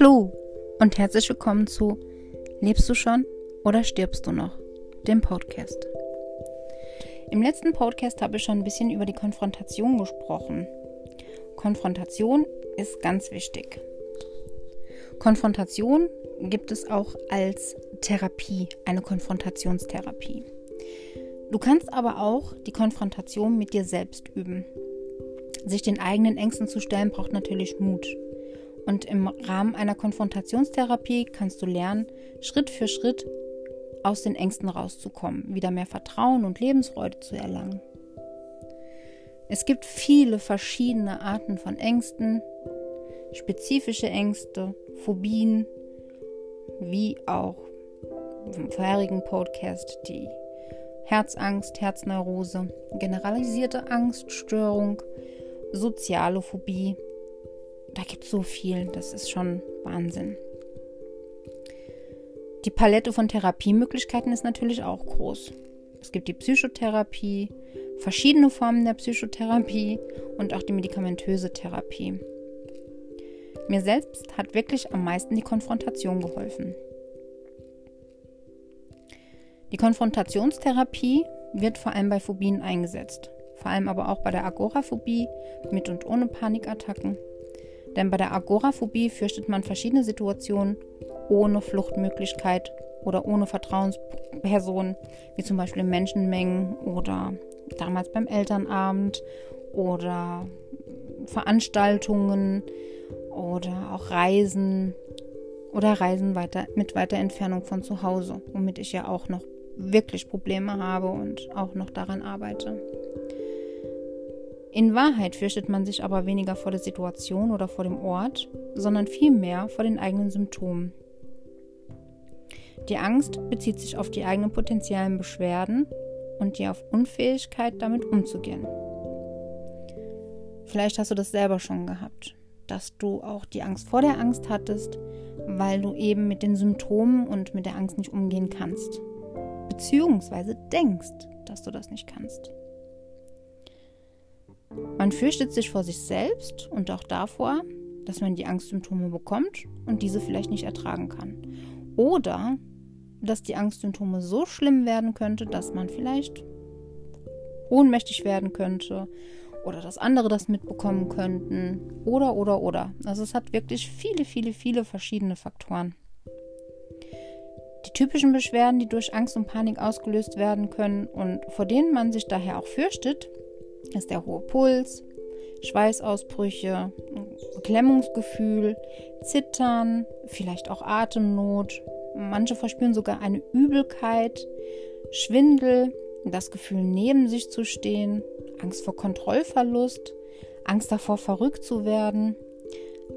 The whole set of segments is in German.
Hallo und herzlich willkommen zu Lebst du schon oder stirbst du noch? Dem Podcast. Im letzten Podcast habe ich schon ein bisschen über die Konfrontation gesprochen. Konfrontation ist ganz wichtig. Konfrontation gibt es auch als Therapie, eine Konfrontationstherapie. Du kannst aber auch die Konfrontation mit dir selbst üben. Sich den eigenen Ängsten zu stellen, braucht natürlich Mut. Und im Rahmen einer Konfrontationstherapie kannst du lernen, Schritt für Schritt aus den Ängsten rauszukommen, wieder mehr Vertrauen und Lebensfreude zu erlangen. Es gibt viele verschiedene Arten von Ängsten, spezifische Ängste, Phobien, wie auch im vorherigen Podcast die Herzangst, Herzneurose, generalisierte Angststörung, soziale Phobie. Da gibt es so viel, das ist schon Wahnsinn. Die Palette von Therapiemöglichkeiten ist natürlich auch groß. Es gibt die Psychotherapie, verschiedene Formen der Psychotherapie und auch die medikamentöse Therapie. Mir selbst hat wirklich am meisten die Konfrontation geholfen. Die Konfrontationstherapie wird vor allem bei Phobien eingesetzt, vor allem aber auch bei der Agoraphobie mit und ohne Panikattacken. Denn bei der Agoraphobie fürchtet man verschiedene Situationen ohne Fluchtmöglichkeit oder ohne Vertrauenspersonen, wie zum Beispiel Menschenmengen oder damals beim Elternabend oder Veranstaltungen oder auch Reisen oder Reisen weiter mit weiter Entfernung von zu Hause, womit ich ja auch noch wirklich Probleme habe und auch noch daran arbeite. In Wahrheit fürchtet man sich aber weniger vor der Situation oder vor dem Ort, sondern vielmehr vor den eigenen Symptomen. Die Angst bezieht sich auf die eigenen potenziellen Beschwerden und die auf Unfähigkeit, damit umzugehen. Vielleicht hast du das selber schon gehabt, dass du auch die Angst vor der Angst hattest, weil du eben mit den Symptomen und mit der Angst nicht umgehen kannst. Beziehungsweise denkst, dass du das nicht kannst. Man fürchtet sich vor sich selbst und auch davor, dass man die Angstsymptome bekommt und diese vielleicht nicht ertragen kann. Oder dass die Angstsymptome so schlimm werden könnte, dass man vielleicht ohnmächtig werden könnte oder dass andere das mitbekommen könnten oder oder oder. Also es hat wirklich viele, viele, viele verschiedene Faktoren. Typischen Beschwerden, die durch Angst und Panik ausgelöst werden können und vor denen man sich daher auch fürchtet, ist der hohe Puls, Schweißausbrüche, Beklemmungsgefühl, Zittern, vielleicht auch Atemnot, Manche verspüren sogar eine Übelkeit, Schwindel, das Gefühl, neben sich zu stehen, Angst vor Kontrollverlust, Angst davor, verrückt zu werden,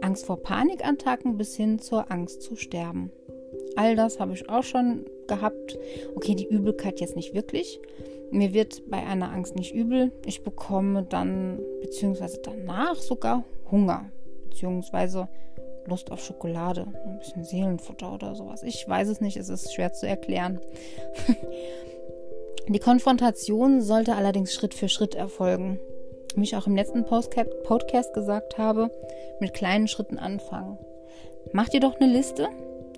Angst vor Panikattacken bis hin zur Angst zu sterben. All das habe ich auch schon gehabt. Okay, die Übelkeit jetzt nicht wirklich. Mir wird bei einer Angst nicht übel. Ich bekomme dann, beziehungsweise danach sogar Hunger, beziehungsweise Lust auf Schokolade, ein bisschen Seelenfutter oder sowas. Ich weiß es nicht, es ist schwer zu erklären. Die Konfrontation sollte allerdings Schritt für Schritt erfolgen. Wie ich auch im letzten Podcast gesagt habe, mit kleinen Schritten anfangen. Mach dir doch eine Liste,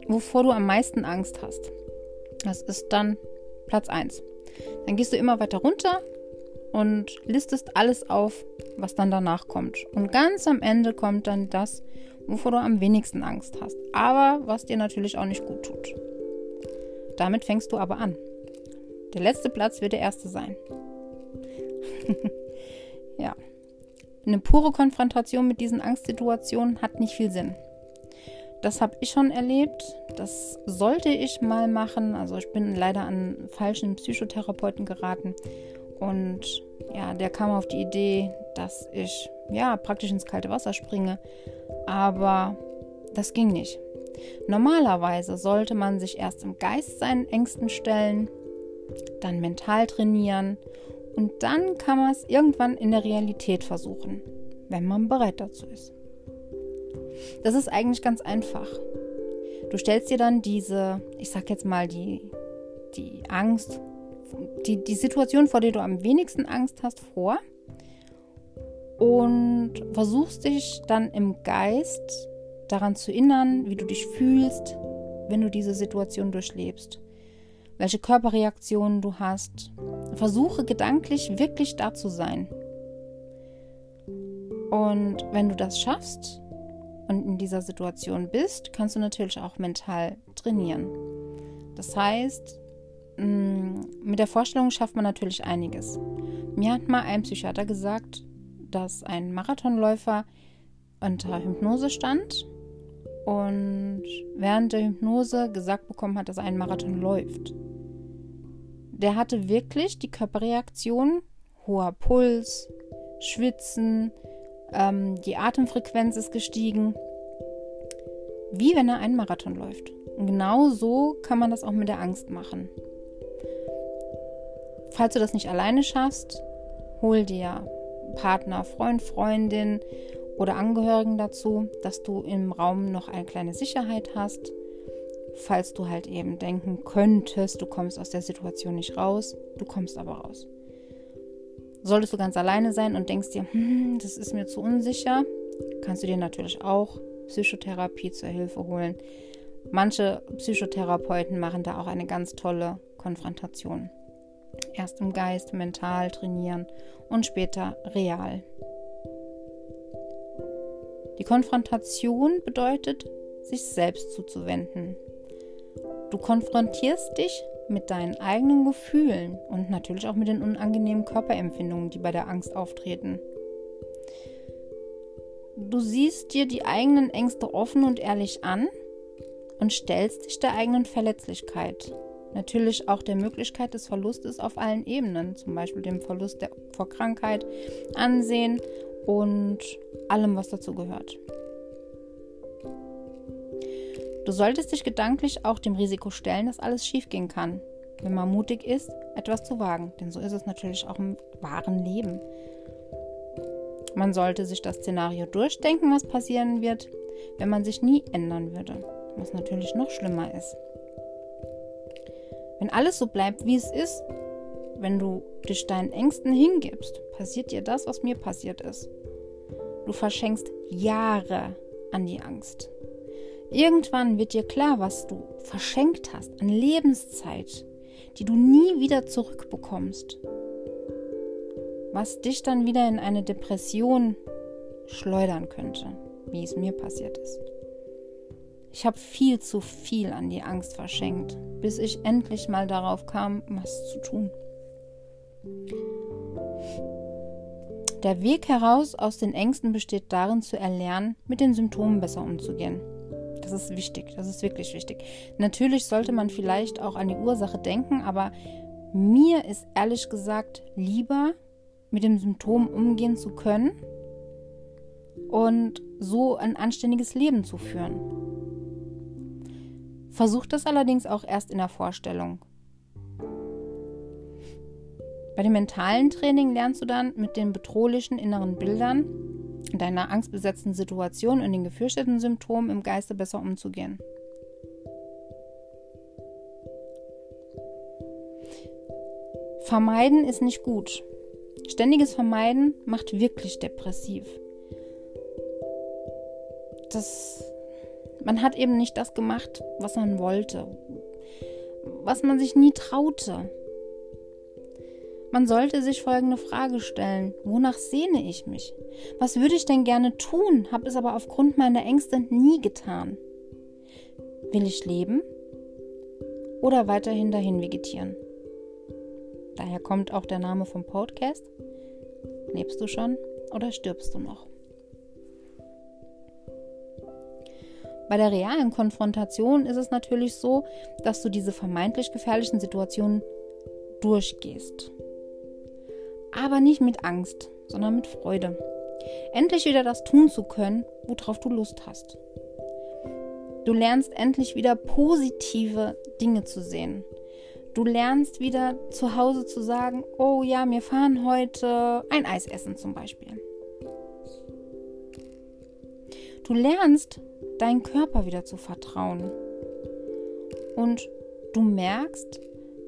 wovor du am meisten Angst hast. Das ist dann Platz 1. Dann gehst du immer weiter runter und listest alles auf, was dann danach kommt. Und ganz am Ende kommt dann das, wovor du am wenigsten Angst hast, aber was dir natürlich auch nicht gut tut. Damit fängst du aber an. Der letzte Platz wird der erste sein. ja. Eine pure Konfrontation mit diesen Angstsituationen hat nicht viel Sinn. Das habe ich schon erlebt. Das sollte ich mal machen. Also ich bin leider an falschen Psychotherapeuten geraten. Und ja, der kam auf die Idee, dass ich ja praktisch ins kalte Wasser springe aber das ging nicht. Normalerweise sollte man sich erst im Geist seinen Ängsten stellen, dann mental trainieren und dann kann man es irgendwann in der Realität versuchen, wenn man bereit dazu ist. Das ist eigentlich ganz einfach. Du stellst dir dann diese, ich sag jetzt mal, die, die Angst, die, die Situation, vor der du am wenigsten Angst hast, vor und versuchst dich dann im Geist daran zu erinnern, wie du dich fühlst, wenn du diese Situation durchlebst, welche Körperreaktionen du hast. Versuche gedanklich wirklich da zu sein. Und wenn du das schaffst und in dieser Situation bist, kannst du natürlich auch mental trainieren. Das heißt, mm, mit der Vorstellung schafft man natürlich einiges. Mir hat mal ein Psychiater gesagt, dass ein Marathonläufer unter Hypnose stand und während der Hypnose gesagt bekommen hat, dass einen Marathon läuft. Der hatte wirklich die Körperreaktion, hoher Puls, Schwitzen, ähm, die Atemfrequenz ist gestiegen, wie wenn er einen Marathon läuft. Und genau so kann man das auch mit der Angst machen. Falls du das nicht alleine schaffst, hol dir Partner, Freund, Freundin oder Angehörigen dazu, dass du im Raum noch eine kleine Sicherheit hast, falls du halt eben denken könntest, du kommst aus der Situation nicht raus, du kommst aber raus. Solltest du ganz alleine sein und denkst dir, hm, das ist mir zu unsicher, kannst du dir natürlich auch Psychotherapie zur Hilfe holen. Manche Psychotherapeuten machen da auch eine ganz tolle Konfrontation. Erst im Geist, mental trainieren und später real. Die Konfrontation bedeutet, sich selbst zuzuwenden. Du konfrontierst dich mit deinen eigenen Gefühlen und natürlich auch mit den unangenehmen Körperempfindungen, die bei der Angst auftreten. Du siehst dir die eigenen Ängste offen und ehrlich an und stellst dich der eigenen Verletzlichkeit. Natürlich auch der Möglichkeit des Verlustes auf allen Ebenen, zum Beispiel dem Verlust der, vor Krankheit, Ansehen und allem, was dazu gehört. Du solltest dich gedanklich auch dem Risiko stellen, dass alles schiefgehen kann, wenn man mutig ist, etwas zu wagen. Denn so ist es natürlich auch im wahren Leben. Man sollte sich das Szenario durchdenken, was passieren wird, wenn man sich nie ändern würde. Was natürlich noch schlimmer ist. Wenn alles so bleibt, wie es ist, wenn du dich deinen Ängsten hingibst, passiert dir das, was mir passiert ist. Du verschenkst Jahre an die Angst. Irgendwann wird dir klar, was du verschenkt hast an Lebenszeit, die du nie wieder zurückbekommst. Was dich dann wieder in eine Depression schleudern könnte, wie es mir passiert ist. Ich habe viel zu viel an die Angst verschenkt, bis ich endlich mal darauf kam, was zu tun. Der Weg heraus aus den Ängsten besteht darin, zu erlernen, mit den Symptomen besser umzugehen. Das ist wichtig, das ist wirklich wichtig. Natürlich sollte man vielleicht auch an die Ursache denken, aber mir ist ehrlich gesagt lieber, mit dem Symptom umgehen zu können und so ein anständiges Leben zu führen. Versuch das allerdings auch erst in der Vorstellung. Bei dem mentalen Training lernst du dann mit den bedrohlichen inneren Bildern deiner angstbesetzten Situation und den gefürchteten Symptomen im Geiste besser umzugehen. Vermeiden ist nicht gut. Ständiges Vermeiden macht wirklich depressiv. Das man hat eben nicht das gemacht, was man wollte, was man sich nie traute. Man sollte sich folgende Frage stellen: Wonach sehne ich mich? Was würde ich denn gerne tun, habe es aber aufgrund meiner Ängste nie getan? Will ich leben oder weiterhin dahin vegetieren? Daher kommt auch der Name vom Podcast. Lebst du schon oder stirbst du noch? Bei der realen Konfrontation ist es natürlich so, dass du diese vermeintlich gefährlichen Situationen durchgehst. Aber nicht mit Angst, sondern mit Freude. Endlich wieder das tun zu können, worauf du Lust hast. Du lernst endlich wieder positive Dinge zu sehen. Du lernst wieder zu Hause zu sagen, oh ja, wir fahren heute ein Eis essen zum Beispiel. Du lernst deinen Körper wieder zu vertrauen. Und du merkst,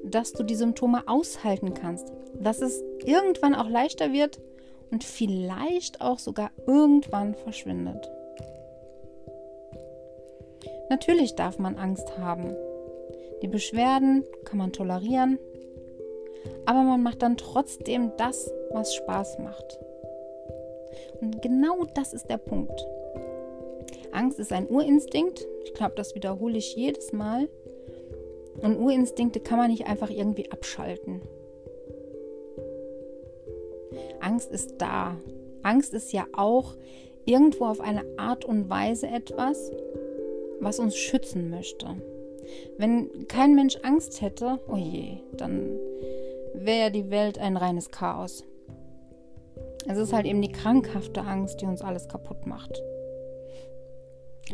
dass du die Symptome aushalten kannst, dass es irgendwann auch leichter wird und vielleicht auch sogar irgendwann verschwindet. Natürlich darf man Angst haben. Die Beschwerden kann man tolerieren, aber man macht dann trotzdem das, was Spaß macht. Und genau das ist der Punkt. Angst ist ein Urinstinkt. Ich glaube, das wiederhole ich jedes Mal. Und Urinstinkte kann man nicht einfach irgendwie abschalten. Angst ist da. Angst ist ja auch irgendwo auf eine Art und Weise etwas, was uns schützen möchte. Wenn kein Mensch Angst hätte, oh je, dann wäre ja die Welt ein reines Chaos. Es ist halt eben die krankhafte Angst, die uns alles kaputt macht.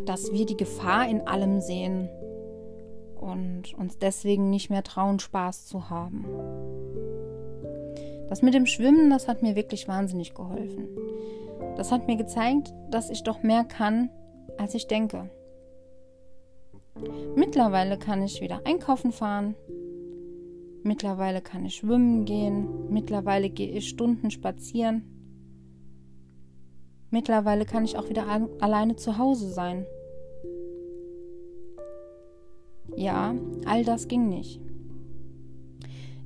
Dass wir die Gefahr in allem sehen und uns deswegen nicht mehr trauen, Spaß zu haben. Das mit dem Schwimmen, das hat mir wirklich wahnsinnig geholfen. Das hat mir gezeigt, dass ich doch mehr kann, als ich denke. Mittlerweile kann ich wieder einkaufen fahren. Mittlerweile kann ich schwimmen gehen. Mittlerweile gehe ich Stunden spazieren. Mittlerweile kann ich auch wieder alleine zu Hause sein. Ja, all das ging nicht.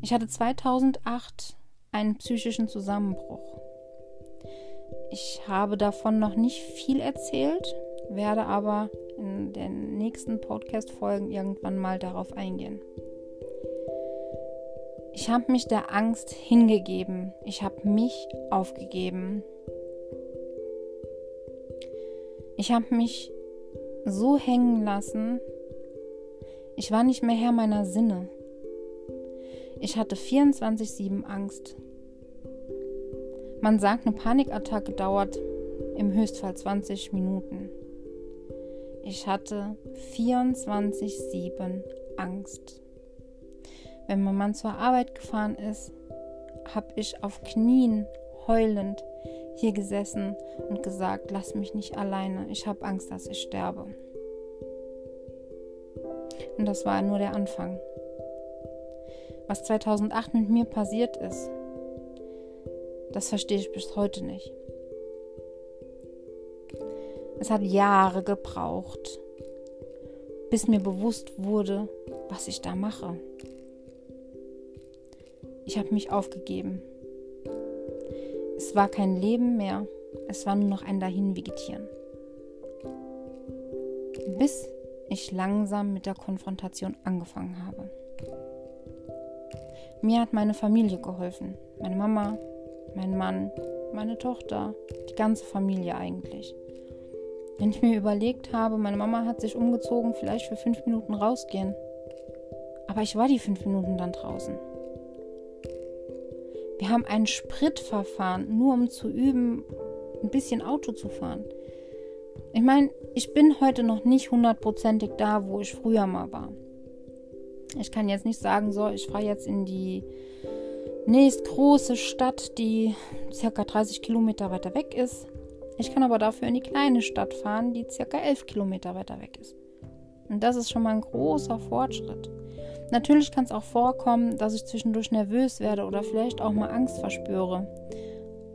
Ich hatte 2008 einen psychischen Zusammenbruch. Ich habe davon noch nicht viel erzählt, werde aber in den nächsten Podcast-Folgen irgendwann mal darauf eingehen. Ich habe mich der Angst hingegeben. Ich habe mich aufgegeben. Ich habe mich so hängen lassen. Ich war nicht mehr Herr meiner Sinne. Ich hatte 24-7 Angst. Man sagt, eine Panikattacke dauert im Höchstfall 20 Minuten. Ich hatte 24-7 Angst. Wenn mein Mann zur Arbeit gefahren ist, habe ich auf Knien heulend hier gesessen und gesagt, lass mich nicht alleine, ich habe Angst, dass ich sterbe. Und das war nur der Anfang. Was 2008 mit mir passiert ist, das verstehe ich bis heute nicht. Es hat Jahre gebraucht, bis mir bewusst wurde, was ich da mache. Ich habe mich aufgegeben. Es war kein Leben mehr, es war nur noch ein Dahinvegetieren. Bis ich langsam mit der Konfrontation angefangen habe. Mir hat meine Familie geholfen. Meine Mama, mein Mann, meine Tochter, die ganze Familie eigentlich. Wenn ich mir überlegt habe, meine Mama hat sich umgezogen, vielleicht für fünf Minuten rausgehen. Aber ich war die fünf Minuten dann draußen. Wir haben ein Spritverfahren, nur um zu üben, ein bisschen Auto zu fahren. Ich meine, ich bin heute noch nicht hundertprozentig da, wo ich früher mal war. Ich kann jetzt nicht sagen, so, ich fahre jetzt in die nächstgroße Stadt, die circa 30 Kilometer weiter weg ist. Ich kann aber dafür in die kleine Stadt fahren, die circa 11 Kilometer weiter weg ist. Und das ist schon mal ein großer Fortschritt. Natürlich kann es auch vorkommen, dass ich zwischendurch nervös werde oder vielleicht auch mal Angst verspüre.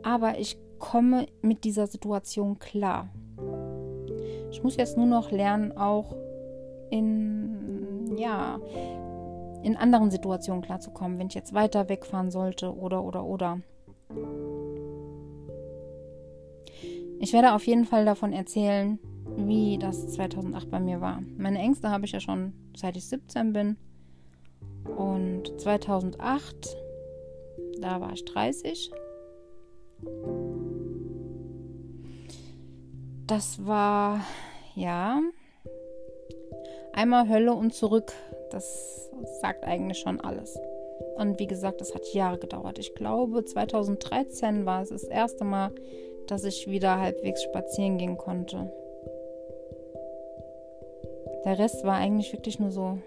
Aber ich komme mit dieser Situation klar. Ich muss jetzt nur noch lernen, auch in, ja, in anderen Situationen klarzukommen, wenn ich jetzt weiter wegfahren sollte oder, oder, oder. Ich werde auf jeden Fall davon erzählen, wie das 2008 bei mir war. Meine Ängste habe ich ja schon seit ich 17 bin. Und 2008, da war ich 30. Das war, ja, einmal Hölle und zurück. Das sagt eigentlich schon alles. Und wie gesagt, das hat Jahre gedauert. Ich glaube, 2013 war es das erste Mal, dass ich wieder halbwegs spazieren gehen konnte. Der Rest war eigentlich wirklich nur so,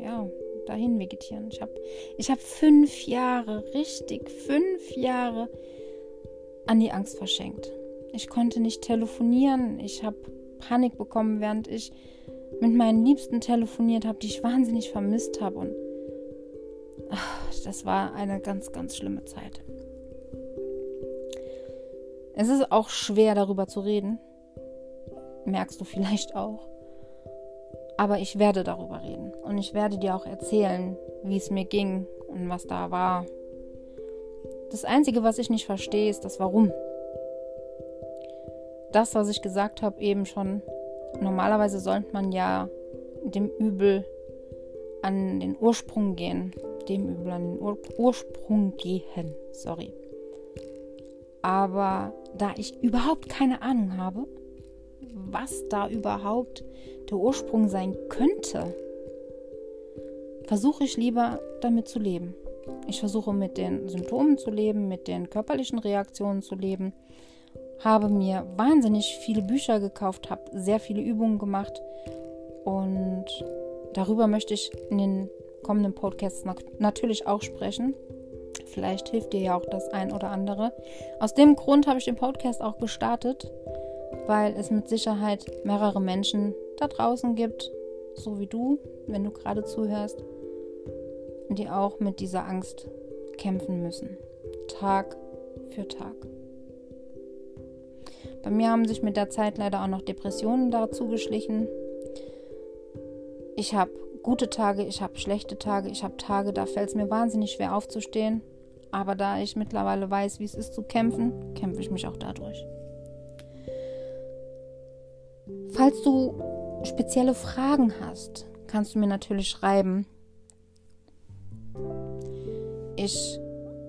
ja, dahin vegetieren. Ich habe ich hab fünf Jahre, richtig fünf Jahre an die Angst verschenkt. Ich konnte nicht telefonieren. Ich habe Panik bekommen, während ich mit meinen Liebsten telefoniert habe, die ich wahnsinnig vermisst habe. Und ach, das war eine ganz, ganz schlimme Zeit. Es ist auch schwer darüber zu reden. Merkst du vielleicht auch. Aber ich werde darüber reden. Und ich werde dir auch erzählen, wie es mir ging und was da war. Das Einzige, was ich nicht verstehe, ist das Warum. Das, was ich gesagt habe, eben schon. Normalerweise sollte man ja dem Übel an den Ursprung gehen. Dem Übel an den Ur Ursprung gehen. Sorry. Aber da ich überhaupt keine Ahnung habe, was da überhaupt der Ursprung sein könnte, versuche ich lieber damit zu leben. Ich versuche mit den Symptomen zu leben, mit den körperlichen Reaktionen zu leben, habe mir wahnsinnig viele Bücher gekauft, habe sehr viele Übungen gemacht und darüber möchte ich in den kommenden Podcasts natürlich auch sprechen. Vielleicht hilft dir ja auch das ein oder andere. Aus dem Grund habe ich den Podcast auch gestartet, weil es mit Sicherheit mehrere Menschen da draußen gibt, so wie du, wenn du gerade zuhörst, die auch mit dieser Angst kämpfen müssen. Tag für Tag. Bei mir haben sich mit der Zeit leider auch noch Depressionen dazu geschlichen. Ich habe gute Tage, ich habe schlechte Tage, ich habe Tage, da fällt es mir wahnsinnig schwer aufzustehen. Aber da ich mittlerweile weiß, wie es ist zu kämpfen, kämpfe ich mich auch dadurch. Falls du spezielle Fragen hast, kannst du mir natürlich schreiben. Ich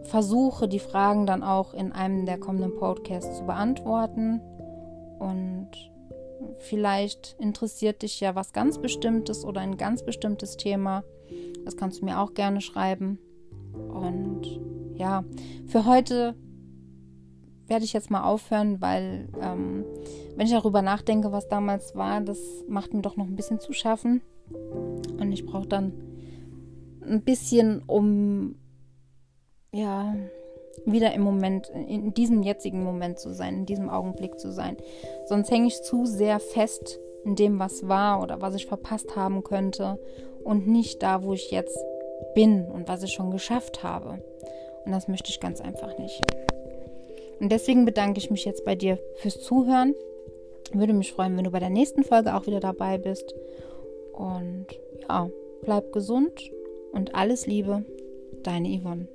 versuche die Fragen dann auch in einem der kommenden Podcasts zu beantworten. Und vielleicht interessiert dich ja was ganz Bestimmtes oder ein ganz bestimmtes Thema. Das kannst du mir auch gerne schreiben. Und ja, für heute werde ich jetzt mal aufhören, weil ähm, wenn ich darüber nachdenke, was damals war, das macht mir doch noch ein bisschen zu schaffen. Und ich brauche dann ein bisschen, um ja wieder im Moment, in diesem jetzigen Moment zu sein, in diesem Augenblick zu sein. Sonst hänge ich zu sehr fest in dem, was war oder was ich verpasst haben könnte und nicht da, wo ich jetzt bin und was ich schon geschafft habe. Und das möchte ich ganz einfach nicht. Und deswegen bedanke ich mich jetzt bei dir fürs Zuhören. Würde mich freuen, wenn du bei der nächsten Folge auch wieder dabei bist. Und ja, bleib gesund und alles Liebe, deine Yvonne.